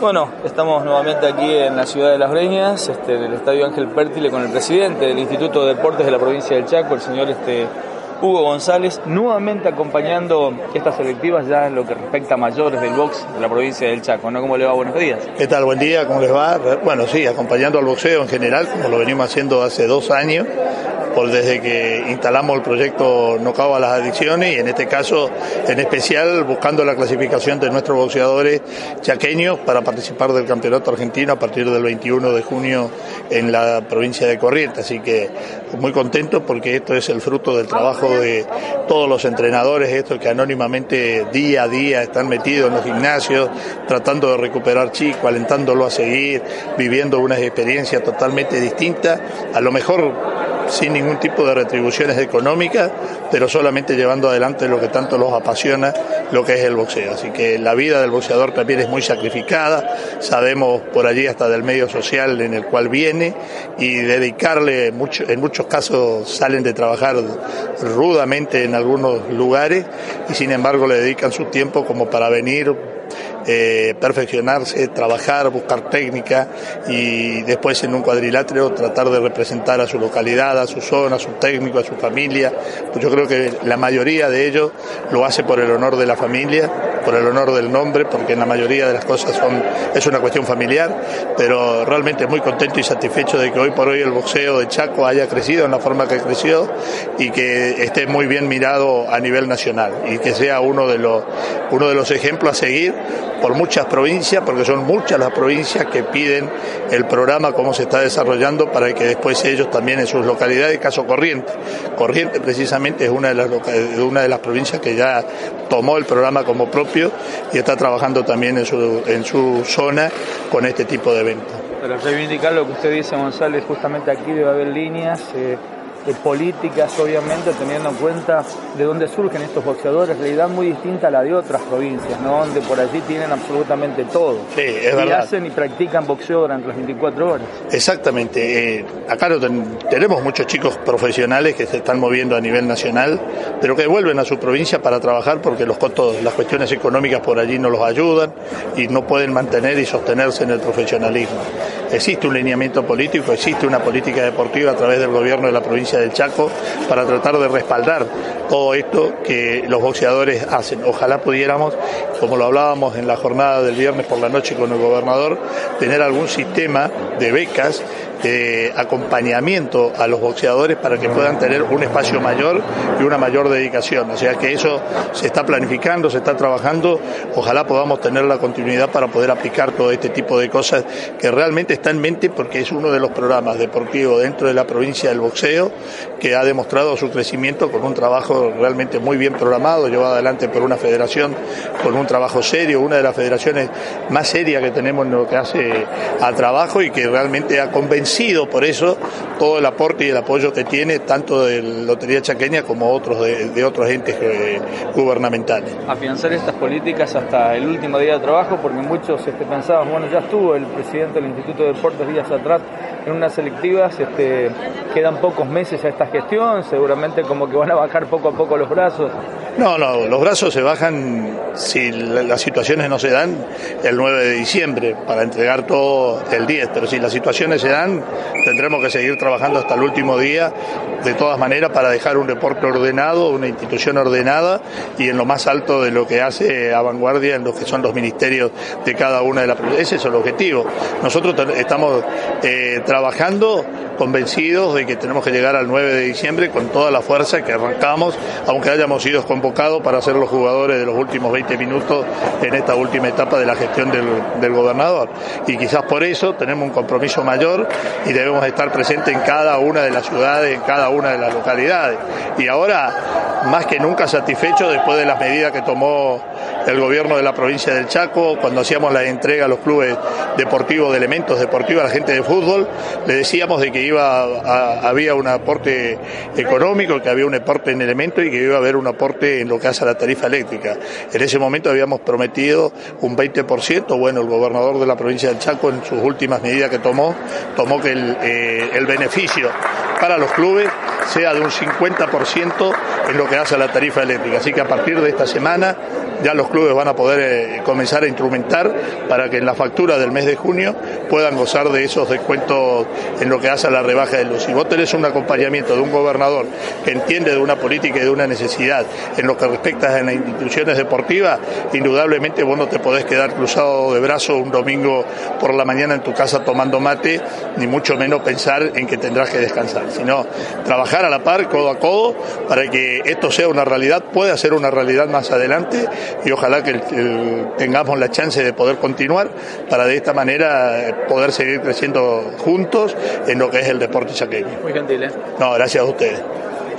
Bueno, estamos nuevamente aquí en la ciudad de Las Breñas, este, en el Estadio Ángel Pértile, con el presidente del Instituto de Deportes de la provincia del Chaco, el señor este, Hugo González, nuevamente acompañando estas selectivas ya en lo que respecta a mayores del box de la provincia del Chaco. ¿no? ¿Cómo le va? Buenos días. ¿Qué tal? Buen día, ¿cómo les va? Bueno, sí, acompañando al boxeo en general, como lo venimos haciendo hace dos años por desde que instalamos el proyecto No Cabo a las Adicciones y en este caso en especial buscando la clasificación de nuestros boxeadores chaqueños para participar del campeonato argentino a partir del 21 de junio en la provincia de Corrientes. Así que muy contento porque esto es el fruto del trabajo de todos los entrenadores, estos que anónimamente día a día están metidos en los gimnasios tratando de recuperar chico, alentándolo a seguir, viviendo unas experiencias totalmente distintas. A lo mejor sin ningún tipo de retribuciones económicas, pero solamente llevando adelante lo que tanto los apasiona, lo que es el boxeo. Así que la vida del boxeador también es muy sacrificada, sabemos por allí hasta del medio social en el cual viene y dedicarle, mucho, en muchos casos salen de trabajar rudamente en algunos lugares y sin embargo le dedican su tiempo como para venir eh, perfeccionarse, trabajar, buscar técnica y después en un cuadrilátero tratar de representar a su localidad, a su zona, a su técnico, a su familia. Pues yo creo que la mayoría de ellos lo hace por el honor de la familia, por el honor del nombre, porque en la mayoría de las cosas es una cuestión familiar, pero realmente muy contento y satisfecho de que hoy por hoy el boxeo de Chaco haya crecido en la forma que creció y que esté muy bien mirado a nivel nacional y que sea uno de los, uno de los ejemplos a seguir por muchas provincias, porque son muchas las provincias que piden el programa, cómo se está desarrollando, para que después ellos también en sus localidades, caso Corriente. Corriente precisamente es una de las, una de las provincias que ya tomó el programa como propio y está trabajando también en su, en su zona con este tipo de eventos. Para reivindicar lo que usted dice, González, justamente aquí debe haber líneas. Eh políticas, obviamente, teniendo en cuenta de dónde surgen estos boxeadores, realidad muy distinta a la de otras provincias, ¿no? donde por allí tienen absolutamente todo. Sí, es y verdad. hacen y practican boxeo durante las 24 horas. Exactamente. Eh, acá tenemos muchos chicos profesionales que se están moviendo a nivel nacional, pero que vuelven a su provincia para trabajar porque los costos, las cuestiones económicas por allí no los ayudan y no pueden mantener y sostenerse en el profesionalismo. Existe un lineamiento político, existe una política deportiva a través del gobierno de la provincia del Chaco para tratar de respaldar todo esto que los boxeadores hacen. Ojalá pudiéramos, como lo hablábamos en la jornada del viernes por la noche con el gobernador, tener algún sistema de becas de acompañamiento a los boxeadores para que puedan tener un espacio mayor y una mayor dedicación. O sea que eso se está planificando, se está trabajando. Ojalá podamos tener la continuidad para poder aplicar todo este tipo de cosas que realmente está en mente porque es uno de los programas deportivos dentro de la provincia del boxeo que ha demostrado su crecimiento con un trabajo realmente muy bien programado, llevado adelante por una federación con un trabajo serio, una de las federaciones más serias que tenemos en lo que hace al trabajo y que realmente ha convencido por eso todo el aporte y el apoyo que tiene tanto de Lotería Chaqueña como otros de, otros entes gubernamentales. Afianzar estas políticas hasta el último día de trabajo porque muchos este, pensaban, bueno, ya estuvo el presidente del Instituto de Deportes días atrás en unas selectivas, este, quedan pocos meses a esta gestión, seguramente como que van a bajar poco a poco los brazos. No, no, los brazos se bajan si las situaciones no se dan el 9 de diciembre para entregar todo el 10, pero si las situaciones se dan tendremos que seguir trabajando hasta el último día de todas maneras para dejar un deporte ordenado, una institución ordenada y en lo más alto de lo que hace a vanguardia en lo que son los ministerios de cada una de las Ese es el objetivo. Nosotros estamos eh, trabajando convencidos de que tenemos que llegar al 9 de diciembre con toda la fuerza que arrancamos, aunque hayamos sido para ser los jugadores de los últimos 20 minutos en esta última etapa de la gestión del, del gobernador. Y quizás por eso tenemos un compromiso mayor y debemos estar presentes en cada una de las ciudades, en cada una de las localidades. Y ahora, más que nunca satisfecho después de las medidas que tomó el gobierno de la provincia del Chaco, cuando hacíamos la entrega a los clubes deportivos de elementos deportivos a la gente de fútbol, le decíamos de que iba había un aporte económico, que había un aporte en elementos y que iba a haber un aporte en lo que hace a la tarifa eléctrica. En ese momento habíamos prometido un 20%, bueno, el gobernador de la provincia del Chaco en sus últimas medidas que tomó, tomó que el, eh, el beneficio para los clubes sea de un 50% en lo que hace a la tarifa eléctrica. Así que a partir de esta semana ya los clubes van a poder eh, comenzar a instrumentar para que en la factura del mes de junio puedan gozar de esos descuentos en lo que hace a la rebaja de luz. Si vos tenés un acompañamiento de un gobernador que entiende de una política y de una necesidad en lo que respecta a las instituciones deportivas, indudablemente vos no te podés quedar cruzado de brazos un domingo por la mañana en tu casa tomando mate, ni mucho menos pensar en que tendrás que descansar, sino trabajar a la par, codo a codo, para que esto sea una realidad, pueda ser una realidad más adelante y ojalá que tengamos la chance de poder continuar para de esta manera eh, poder seguir creciendo juntos en lo que es el deporte chaqueño. Muy gentil, ¿eh? No, gracias a ustedes.